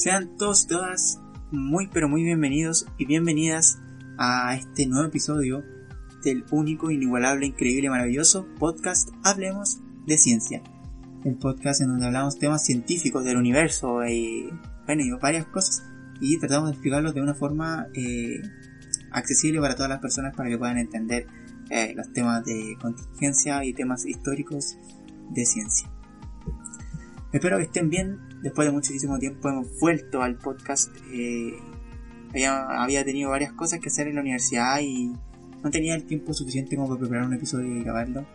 Sean todos y todas muy pero muy bienvenidos y bienvenidas a este nuevo episodio del único, inigualable, increíble, maravilloso podcast Hablemos de Ciencia. El podcast en donde hablamos temas científicos del universo y, bueno, y varias cosas y tratamos de explicarlos de una forma eh, accesible para todas las personas para que puedan entender eh, los temas de contingencia y temas históricos de ciencia. Espero que estén bien. Después de muchísimo tiempo hemos vuelto al podcast. Eh, había, tenido varias cosas que hacer en la universidad y no tenía el tiempo suficiente como para preparar un episodio y grabarlo.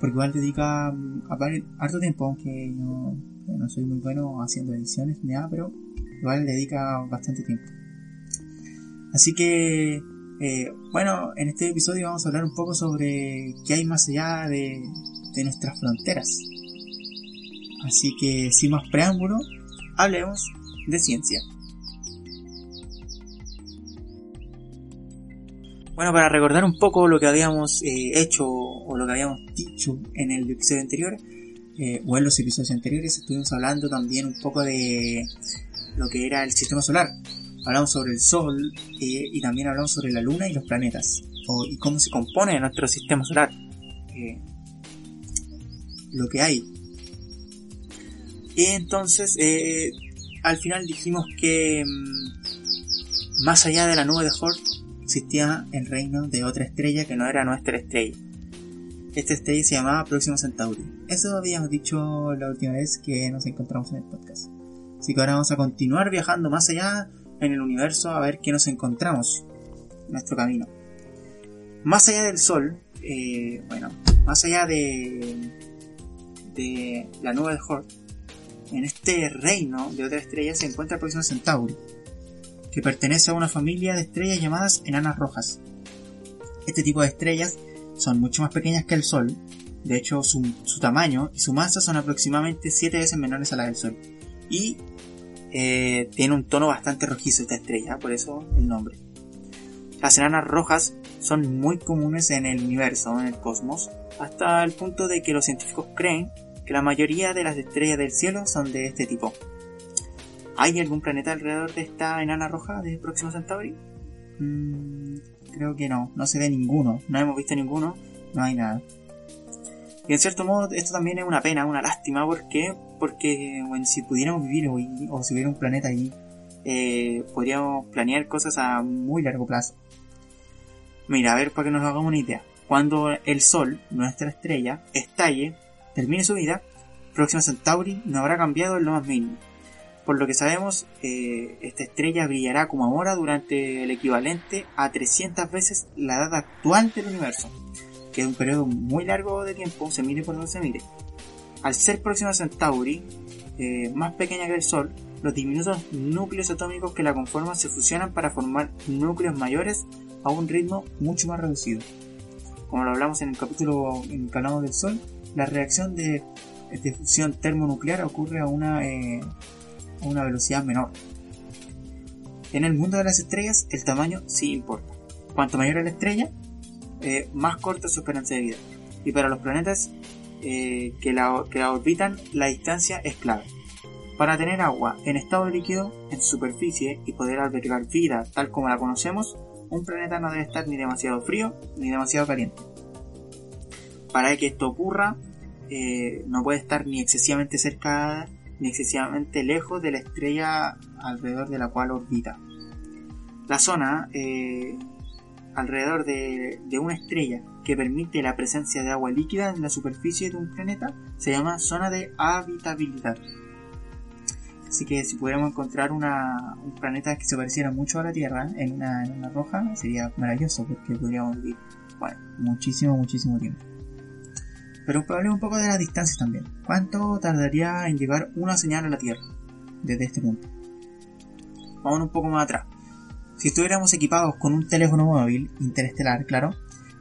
Porque igual dedica mm, a harto tiempo, aunque no soy muy bueno haciendo ediciones ni nada, pero igual dedica bastante tiempo. Así que, eh, bueno, en este episodio vamos a hablar un poco sobre qué hay más allá de nuestras fronteras. Así que sin más preámbulo, hablemos de ciencia. Bueno, para recordar un poco lo que habíamos eh, hecho o lo que habíamos dicho en el episodio anterior, eh, o en los episodios anteriores, estuvimos hablando también un poco de lo que era el sistema solar. Hablamos sobre el Sol eh, y también hablamos sobre la Luna y los planetas, y cómo se compone nuestro sistema solar. lo que hay y entonces, eh, al final dijimos que mm, más allá de la nube de Hort existía el reino de otra estrella que no era nuestra estrella. Esta estrella se llamaba Próximo Centauri. Eso habíamos dicho la última vez que nos encontramos en el podcast. Así que ahora vamos a continuar viajando más allá en el universo a ver qué nos encontramos en nuestro camino. Más allá del Sol, eh, bueno, más allá de, de la nube de Hort, en este reino de otra estrella se encuentra el próximo Centauri, que pertenece a una familia de estrellas llamadas enanas rojas. Este tipo de estrellas son mucho más pequeñas que el Sol, de hecho su, tamaño y su masa son aproximadamente 7 veces menores a la del Sol. Y eh, tiene un tono bastante rojizo esta estrella, por eso el nombre. Las enanas rojas son muy comunes en el universo, en el cosmos, hasta el punto de que los científicos creen que la mayoría de las estrellas del cielo son de este tipo. ¿Hay algún planeta alrededor de esta enana roja de Próximo Centauri? Mm, creo que no, no se ve ninguno, no hemos visto ninguno, no hay nada. Y en cierto modo esto también es una pena, una lástima, ¿por qué? Porque bueno, si pudiéramos vivir hoy, o si hubiera un planeta allí, eh, podríamos planear cosas a muy largo plazo. Mira, a ver para que nos hagamos una idea. Cuando el Sol, nuestra estrella, estalle, termine su vida, Próxima Centauri no habrá cambiado en lo más mínimo. Por lo que sabemos, eh, esta estrella brillará como ahora durante el equivalente a 300 veces la edad actual del universo, que es un periodo muy largo de tiempo, se mire por donde se mire. Al ser Próxima Centauri eh, más pequeña que el Sol, los diminutos núcleos atómicos que la conforman se fusionan para formar núcleos mayores a un ritmo mucho más reducido. Como lo hablamos en el capítulo en el del Sol, la reacción de, fusión termonuclear ocurre a una, eh, a una velocidad menor. En el mundo de las estrellas, el tamaño sí importa. Cuanto mayor es la estrella, eh, más corta es su esperanza de vida. Y para los planetas eh, que, la, que la orbitan, la distancia es clave. Para tener agua en estado líquido en su superficie y poder albergar vida tal como la conocemos, un planeta no debe estar ni demasiado frío ni demasiado caliente para que esto ocurra, eh, no puede estar ni excesivamente cerca ni excesivamente lejos de la estrella alrededor de la cual orbita. La zona eh, alrededor de, una estrella que permite la presencia de agua líquida en la superficie de un planeta se llama zona de habitabilidad. Así que si pudiéramos encontrar un planeta que se pareciera mucho a la Tierra en una, en una roja, sería maravilloso porque podríamos vivir bueno, muchísimo, muchísimo tiempo. Pero hablemos un poco de las distancias también. ¿Cuánto tardaría en llegar una señal a la Tierra desde este punto? Vamos un poco más atrás. Si estuviéramos equipados con un teléfono móvil interestelar, claro,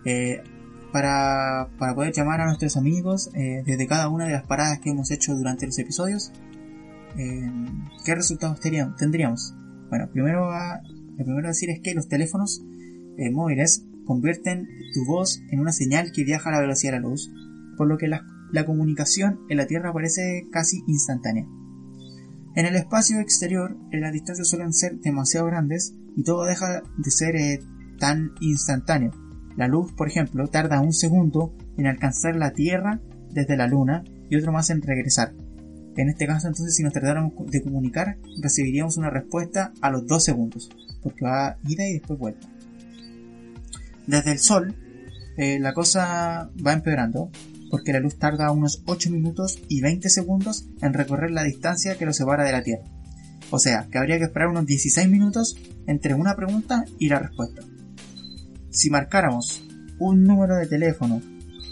eh, para, para, poder llamar a nuestros amigos eh, desde cada una de las paradas que hemos hecho durante los episodios, eh, ¿qué resultados tendríamos? Bueno, primero lo primero a decir es que los teléfonos móviles convierten tu voz en una señal que viaja a la velocidad de la luz, por lo que la, comunicación en la Tierra parece casi instantánea. En el espacio exterior, las distancias suelen ser demasiado grandes y todo deja de ser eh, tan instantáneo. La luz, por ejemplo, tarda un segundo en alcanzar la Tierra desde la Luna y otro más en regresar. En este caso, entonces, si nos tratáramos de comunicar, recibiríamos una respuesta a los dos segundos, porque va ida y después vuelta. Desde el Sol, eh, la cosa va empeorando, porque la luz tarda unos 8 minutos y 20 segundos en recorrer la distancia que lo separa de la Tierra. O sea, que habría que esperar unos 16 minutos entre una pregunta y la respuesta. Si marcáramos un número de teléfono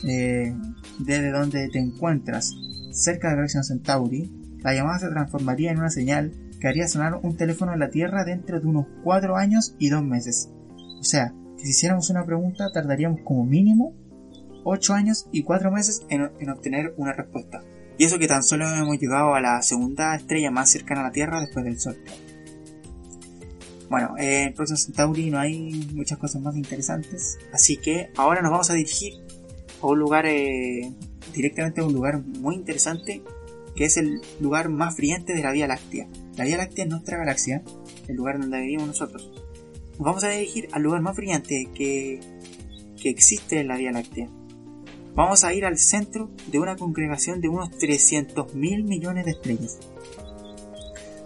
eh, desde donde te encuentras cerca de Próxima Centauri, la llamada se transformaría en una señal que haría sonar un teléfono en la Tierra dentro de unos 4 años y 2 meses. O sea, que si hiciéramos una pregunta tardaríamos como mínimo 8 años y 4 meses en, obtener una respuesta. Y eso que tan solo hemos llegado a la segunda estrella más cercana a la Tierra después del Sol. Bueno, en Próximo Centauri no hay muchas cosas más interesantes. Así que ahora nos vamos a dirigir a un lugar, eh, directamente a un lugar muy interesante, que es el lugar más brillante de la Vía Láctea. La Vía Láctea es nuestra galaxia, el lugar donde vivimos nosotros. Nos vamos a dirigir al lugar más brillante que, que existe en la Vía Láctea. Vamos a ir al centro de una congregación de unos 300 mil millones de estrellas.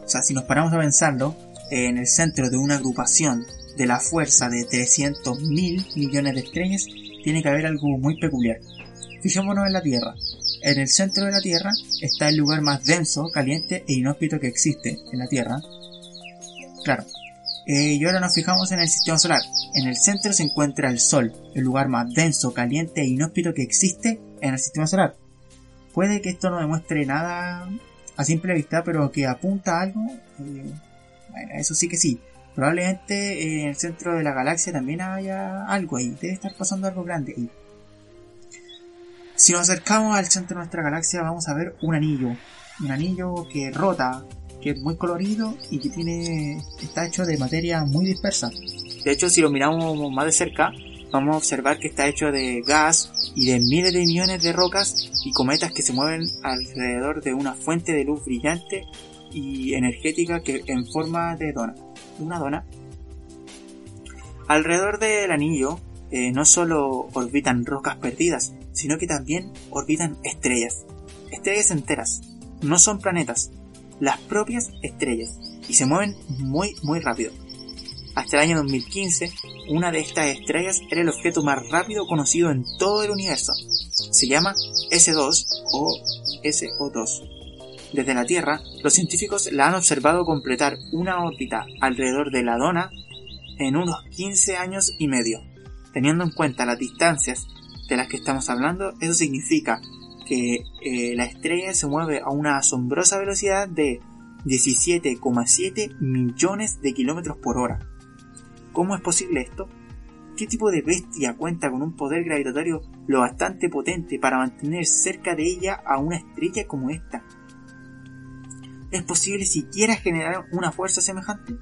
O sea, si nos paramos a pensarlo, en el centro de una agrupación de la fuerza de 300 mil millones de estrellas, tiene que haber algo muy peculiar. Fijémonos en la Tierra. En el centro de la Tierra está el lugar más denso, caliente e inhóspito que existe en la Tierra. Claro, eh, y ahora nos fijamos en el sistema solar. En el centro se encuentra el Sol, el lugar más denso, caliente e inhóspito que existe en el sistema solar. Puede que esto no demuestre nada a simple vista, pero que apunta a algo. Eh, bueno, eso sí que sí. Probablemente en el centro de la galaxia también haya algo ahí. Debe estar pasando algo grande ahí. Si nos acercamos al centro de nuestra galaxia, vamos a ver un anillo. Un anillo que rota, que es muy colorido y que tiene está hecho de materia muy dispersa. De hecho, si lo miramos más de cerca, vamos a observar que está hecho de gas y de miles de millones de rocas y cometas que se mueven alrededor de una fuente de luz brillante y energética que en forma de dona, una dona. Alrededor del anillo eh, no solo orbitan rocas perdidas, sino que también orbitan estrellas, estrellas enteras. No son planetas, las propias estrellas y se mueven muy muy rápido. Hasta el año 2015, una de estas estrellas era el objeto más rápido conocido en todo el universo. Se llama S2 o SO2. Desde la Tierra, los científicos la han observado completar una órbita alrededor de la Dona en unos 15 años y medio. Teniendo en cuenta las distancias de las que estamos hablando, eso significa que eh, la estrella se mueve a una asombrosa velocidad de 17,7 millones de kilómetros por hora. ¿Cómo es posible esto? ¿Qué tipo de bestia cuenta con un poder gravitatorio lo bastante potente para mantener cerca de ella a una estrella como esta? ¿Es posible siquiera generar una fuerza semejante?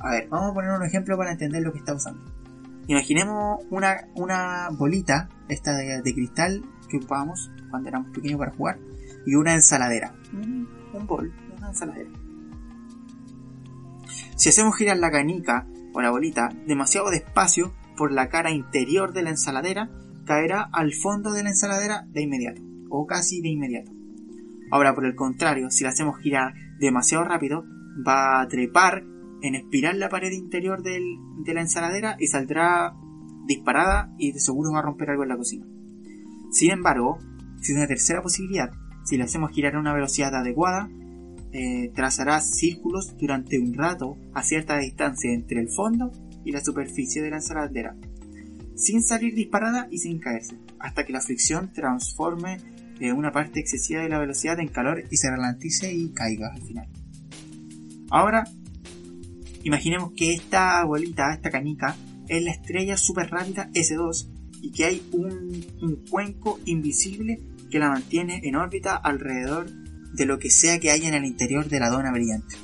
A ver, vamos a poner un ejemplo para entender lo que está pasando. Imaginemos una, una bolita, esta de cristal, que ocupábamos cuando éramos pequeños para jugar y una ensaladera. Un, bol, una ensaladera. Si hacemos girar la canica o la bolita demasiado despacio por la cara interior de la ensaladera, caerá al fondo de la ensaladera de inmediato, o casi de inmediato. Ahora, por el contrario, si la hacemos girar demasiado rápido, va a trepar en espiral la pared interior de la ensaladera y saldrá disparada y de seguro va a romper algo en la cocina. Sin embargo, existe una tercera posibilidad. Si le hacemos girar a una velocidad adecuada, eh, trazará círculos durante un rato a cierta distancia entre el fondo y la superficie de la ensaladera, sin salir disparada y sin caerse, hasta que la fricción transforme eh, una parte excesiva de la velocidad en calor y se ralentice y caiga al final. Ahora, imaginemos que esta bolita, esta canica, es la estrella super rápida S2 y que hay un, cuenco invisible que la mantiene en órbita alrededor de lo que sea que haya en el interior de la dona brillante.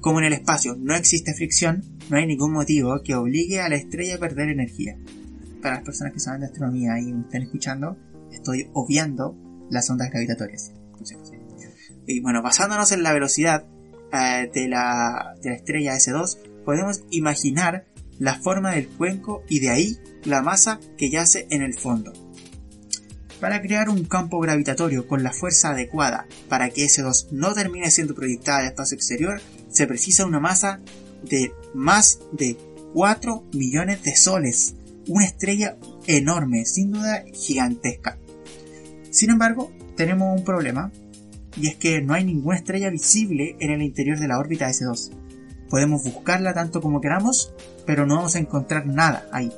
Como en el espacio no existe fricción, no hay ningún motivo que obligue a la estrella a perder energía. Para las personas que saben de astronomía y me están escuchando, estoy obviando las ondas gravitatorias. Y bueno, basándonos en la velocidad eh, de, la, de la estrella S2, podemos imaginar la forma del cuenco y de ahí la masa que yace en el fondo. Para crear un campo gravitatorio con la fuerza adecuada para que S2 no termine siendo proyectada al espacio exterior, se precisa una masa de más de 4 millones de soles. Una estrella enorme, sin duda gigantesca. Sin embargo, tenemos un problema, y es que no hay ninguna estrella visible en el interior de la órbita S2. Podemos buscarla tanto como queramos, pero no vamos a encontrar nada ahí.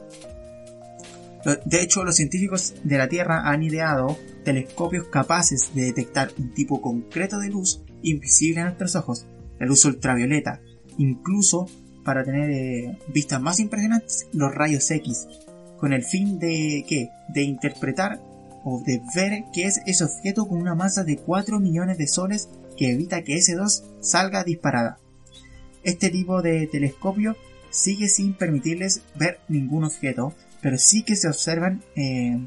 De hecho, los científicos de la Tierra han ideado telescopios capaces de detectar un tipo concreto de luz invisible a nuestros ojos, la luz ultravioleta, incluso para tener eh, vistas más impresionantes, los rayos X, con el fin de ¿qué? de interpretar o de ver qué es ese objeto con una masa de 4 millones de soles que evita que S2 salga disparada. Este tipo de telescopio sigue sin permitirles ver ningún objeto, pero sí que se observan eh,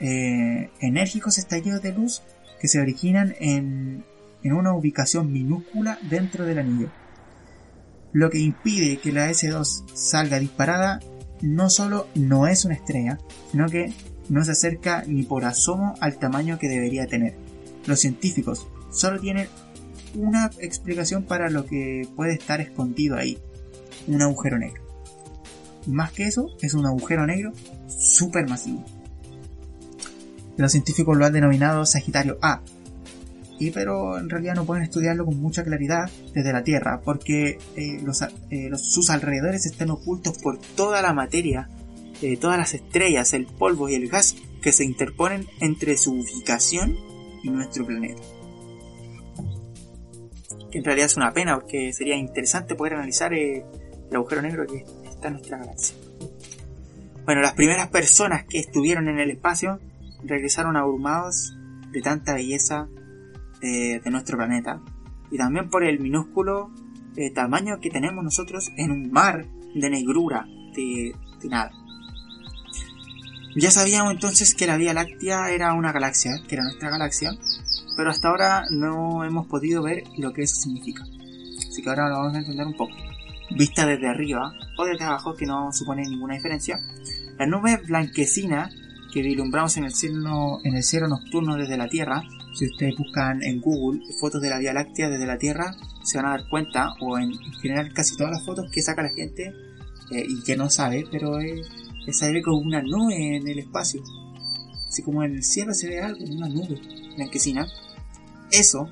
eh, enérgicos estallidos de luz que se originan en, en una ubicación minúscula dentro del anillo. Lo que impide que la S2 salga disparada no solo no es una estrella, sino que no se acerca ni por asomo al tamaño que debería tener. Los científicos solo tienen una explicación para lo que puede estar escondido ahí, un agujero negro. Más que eso, es un agujero negro supermasivo. Los científicos lo han denominado Sagitario A, y pero en realidad no pueden estudiarlo con mucha claridad desde la Tierra, porque eh, eh, sus alrededores están ocultos por toda la materia, eh, todas las estrellas, el polvo y el gas que se interponen entre su ubicación y nuestro planeta. Que en realidad es una pena, porque sería interesante poder analizar el agujero negro que está en nuestra galaxia. Bueno, las primeras personas que estuvieron en el espacio regresaron abrumados de tanta belleza de, nuestro planeta y también por el minúsculo eh, tamaño que tenemos nosotros en un mar de negrura, de, de, nada. Ya sabíamos entonces que la Vía Láctea era una galaxia, que era nuestra galaxia, pero hasta ahora no hemos podido ver lo que eso significa. Así que ahora lo vamos a entender un poco vista desde arriba o desde abajo, que no supone ninguna diferencia. La nube blanquecina que vislumbramos en el cielo, en el cielo nocturno desde la Tierra, si ustedes buscan en Google fotos de la Vía Láctea desde la Tierra, se van a dar cuenta, o en, general casi todas las fotos que saca la gente eh, y que no sabe, pero es, es como una nube en el espacio. Así como en el cielo se ve algo, una nube blanquecina. Eso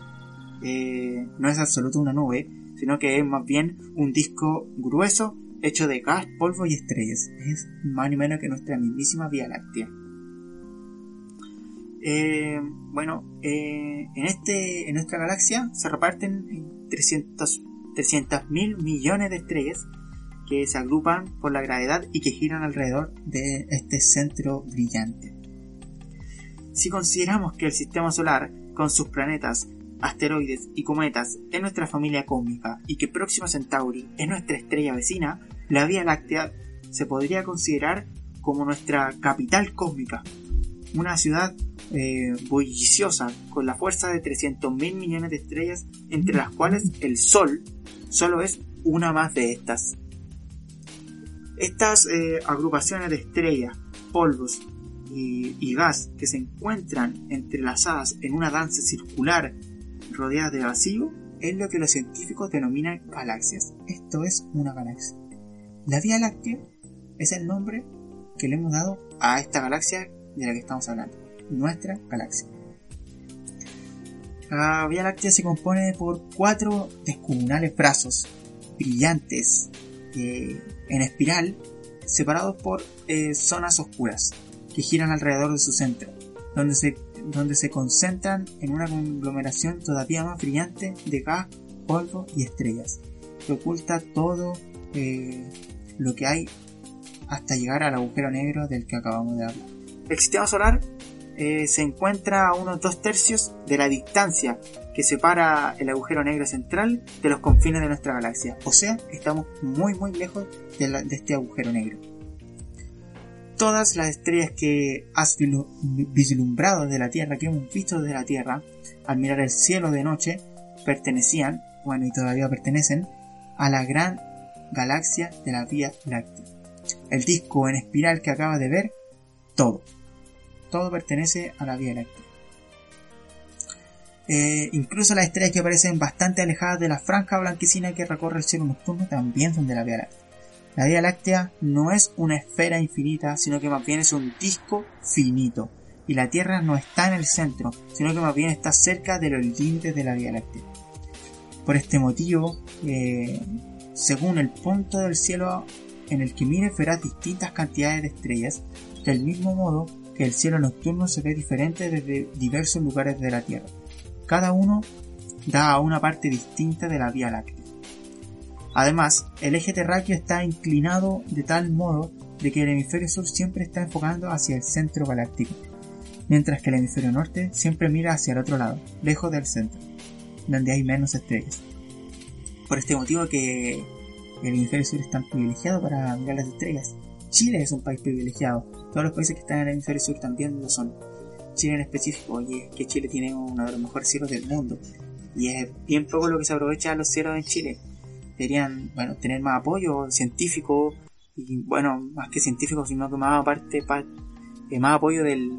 eh, no es absoluto una nube, sino que es más bien un disco grueso hecho de gas, polvo y estrellas. Es más ni menos que nuestra mismísima Vía Láctea. Eh, bueno, eh, en, este, en nuestra galaxia se reparten 300 mil millones de estrellas que se agrupan por la gravedad y que giran alrededor de este centro brillante. Si consideramos que el sistema solar, con sus planetas, asteroides y cometas es nuestra familia cósmica y que Próxima Centauri es nuestra estrella vecina, la Vía Láctea se podría considerar como nuestra capital cósmica, una ciudad eh, bulliciosa con la fuerza de 300 mil millones de estrellas, entre las cuales el Sol solo es una más de estas. Estas eh, agrupaciones de estrellas, polvos y gas que se encuentran entrelazadas en una danza circular rodeadas de vacío es lo que los científicos denominan galaxias. Esto es una galaxia. La Vía Láctea es el nombre que le hemos dado a esta galaxia de la que estamos hablando, nuestra galaxia. La Vía Láctea se compone por cuatro descomunales brazos brillantes eh, en espiral separados por eh, zonas oscuras que giran alrededor de su centro, donde se, donde se concentran en una conglomeración todavía más brillante de gas, polvo y estrellas, que oculta todo eh, lo que hay hasta llegar al agujero negro del que acabamos de hablar. El sistema solar eh, se encuentra a unos dos tercios de la distancia que separa el agujero negro central de los confines de nuestra galaxia. O sea, estamos muy muy lejos de, de este agujero negro. Todas las estrellas que has vislumbrado de la Tierra, que hemos visto desde la Tierra, al mirar el cielo de noche, pertenecían, bueno y todavía pertenecen, a la gran galaxia de la Vía Láctea. El disco en espiral que acabas de ver, todo todo pertenece a la Vía Láctea. Eh, incluso las estrellas que aparecen bastante alejadas de la franja blanquecina que recorre el cielo nocturno también son de la Vía Láctea. La Vía Láctea no es una esfera infinita, sino que más bien es un disco finito. Y la Tierra no está en el centro, sino que más bien está cerca de los límites de la Vía Láctea. Por este motivo, eh, según el punto del cielo en el que mires verás distintas cantidades de estrellas, del mismo modo que el cielo nocturno se ve diferente desde diversos lugares de la Tierra. Cada uno da a una parte distinta de la Vía Láctea. Además, el eje terráqueo está inclinado de tal modo de que el hemisferio sur siempre está enfocando hacia el centro galáctico, mientras que el hemisferio norte siempre mira hacia el otro lado, lejos del centro, donde hay menos estrellas. Por este motivo que el hemisferio sur es tan privilegiado para mirar las estrellas. Chile es un país privilegiado, todos los países que están en el hemisferio sur también lo son. Chile en específico, y es que Chile tiene uno de los mejores cielos del mundo. Y es bien poco lo que se aprovecha de los cielos en Chile. Deberían, bueno, tener más apoyo científico, y bueno, más que científico, sino que más aparte, eh, más apoyo del,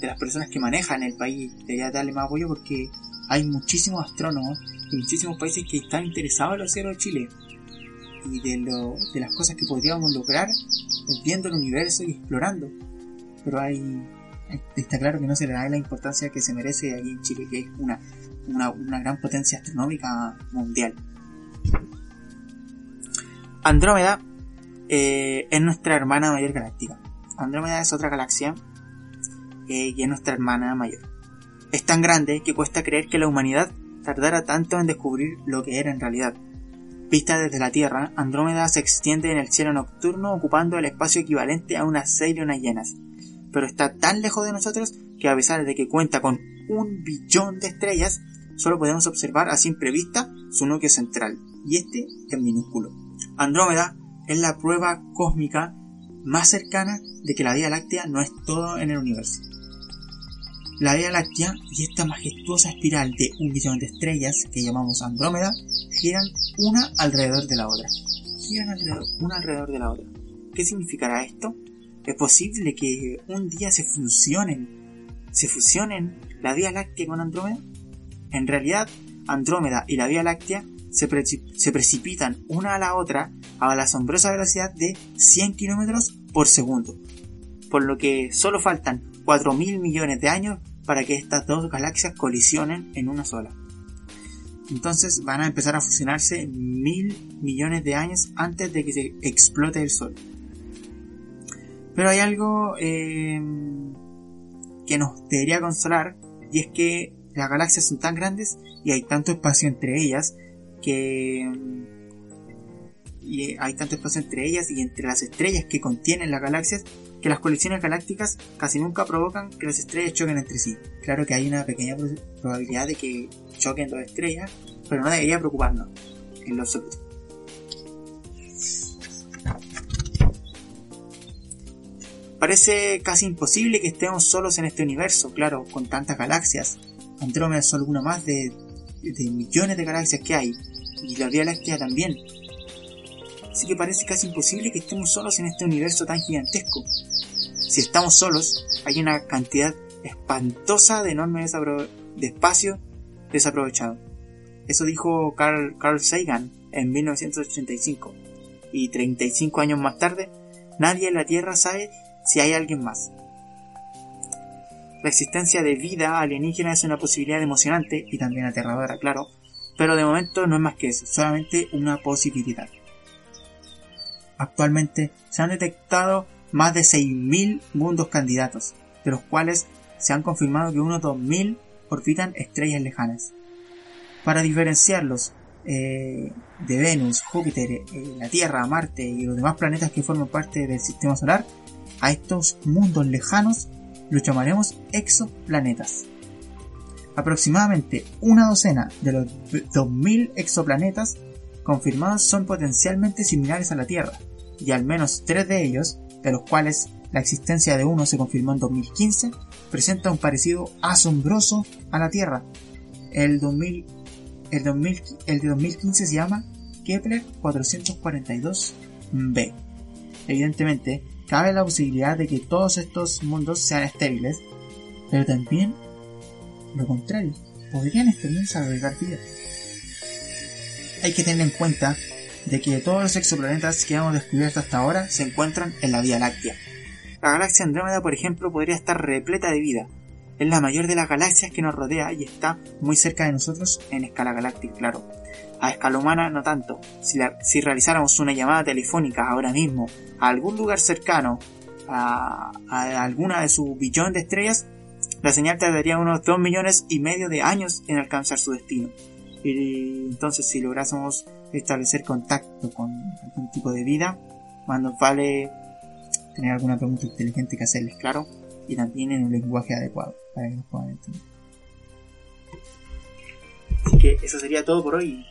de las personas que manejan el país. Debería darle más apoyo porque hay muchísimos astrónomos y muchísimos países que están interesados en los cielos de Chile y de, lo, de las cosas que podríamos lograr viendo el universo y explorando. Pero hay, está claro que no se le da la importancia que se merece aquí en Chile, que es una, una, gran potencia astronómica mundial. Andrómeda eh, es nuestra hermana mayor galáctica. Andrómeda es otra galaxia eh, y es nuestra hermana mayor. Es tan grande que cuesta creer que la humanidad tardara tanto en descubrir lo que era en realidad. Vista desde la Tierra, Andrómeda se extiende en el cielo nocturno ocupando el espacio equivalente a unas seis lunas llenas, pero está tan lejos de nosotros que a pesar de que cuenta con un billón de estrellas, solo podemos observar a simple vista su núcleo central, y este es minúsculo. Andrómeda es la prueba cósmica más cercana de que la Vía Láctea no es todo en el universo. La Vía Láctea y esta majestuosa espiral de un billón de estrellas que llamamos Andrómeda giran una alrededor de la otra. Giran alrededor, una alrededor de la otra. ¿Qué significará esto? ¿Es posible que un día se fusionen, se fusionen la Vía Láctea con Andrómeda? En realidad, Andrómeda y la Vía Láctea se, precipitan una a la otra a la asombrosa velocidad de 100 km por segundo, por lo que solo faltan 4.000 millones de años para que estas dos galaxias colisionen en una sola. Entonces van a empezar a fusionarse mil millones de años antes de que se explote el Sol. Pero hay algo eh, que nos debería consolar y es que las galaxias son tan grandes y hay tanto espacio entre ellas que hay tanto espacio entre ellas y entre las estrellas que contienen las galaxias que las colisiones galácticas casi nunca provocan que las estrellas choquen entre sí. Claro que hay una pequeña probabilidad de que choquen dos estrellas, pero no debería preocuparnos en lo absoluto. Parece casi imposible que estemos solos en este universo, claro, con tantas galaxias. Andrómeda es solo una más de, de millones de galaxias que hay, y la Vía Láctea también. Así que parece casi imposible que estemos solos en este universo tan gigantesco. Si estamos solos, hay una cantidad espantosa de enormes de espacio desaprovechado. Eso dijo Carl, Carl Sagan en 1985. Y 35 años más tarde, nadie en la Tierra sabe si hay alguien más. La existencia de vida alienígena es una posibilidad emocionante y también aterradora, claro, pero de momento no es más que eso, solamente una posibilidad. Actualmente se han detectado más de 6.000 mundos candidatos, de los cuales se han confirmado que unos 2.000 orbitan estrellas lejanas. Para diferenciarlos eh, de Venus, Júpiter, eh, la Tierra, Marte y los demás planetas que forman parte del sistema solar, a estos mundos lejanos los llamaremos exoplanetas. Aproximadamente una docena de los 2.000 exoplanetas confirmados son potencialmente similares a la Tierra, y al menos tres de ellos, de los cuales la existencia de uno se confirmó en 2015, presenta un parecido asombroso a la Tierra. El, 2000, el, 2000, el de 2015 se llama Kepler 442b. Evidentemente, cabe la posibilidad de que todos estos mundos sean estériles, pero también lo contrario, podrían extenderse a vida. Hay que tener en cuenta de que todos los exoplanetas que hemos descubierto hasta ahora se encuentran en la Vía Láctea. La galaxia Andrómeda, por ejemplo, podría estar repleta de vida. Es la mayor de las galaxias que nos rodea y está muy cerca de nosotros en escala galáctica, claro. A escala humana no tanto. Si, realizáramos una llamada telefónica ahora mismo a algún lugar cercano, a, alguna de su billón de estrellas, la señal tardaría unos 2 millones y medio de años en alcanzar su destino. Y entonces si lográsemos establecer contacto con algún tipo de vida, más nos vale tener alguna pregunta inteligente que hacerles claro y también en un lenguaje adecuado para que nos puedan entender. Así que eso sería todo por hoy.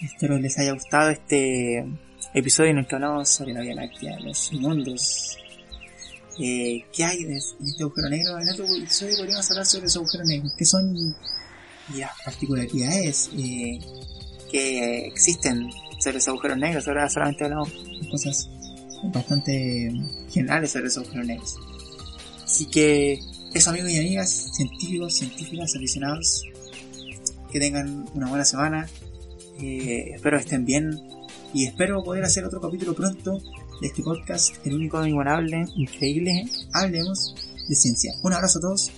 Espero les haya gustado este episodio en el que hablamos sobre la Vía Láctea, los mundos. Eh, ¿Qué hay en este agujero negro? En otro episodio podríamos hablar sobre los agujeros negros. ¿Qué son y las particularidades eh, que existen sobre los agujeros negros. Ahora solamente hablamos de cosas bastante generales sobre los agujeros negros. Así que eso amigos y amigas, científicos, científicas, aficionados, que tengan una buena semana. Eh, espero estén bien y espero poder hacer otro capítulo pronto de este podcast, el único inigualable, increíble, hablemos de ciencia. Un abrazo a todos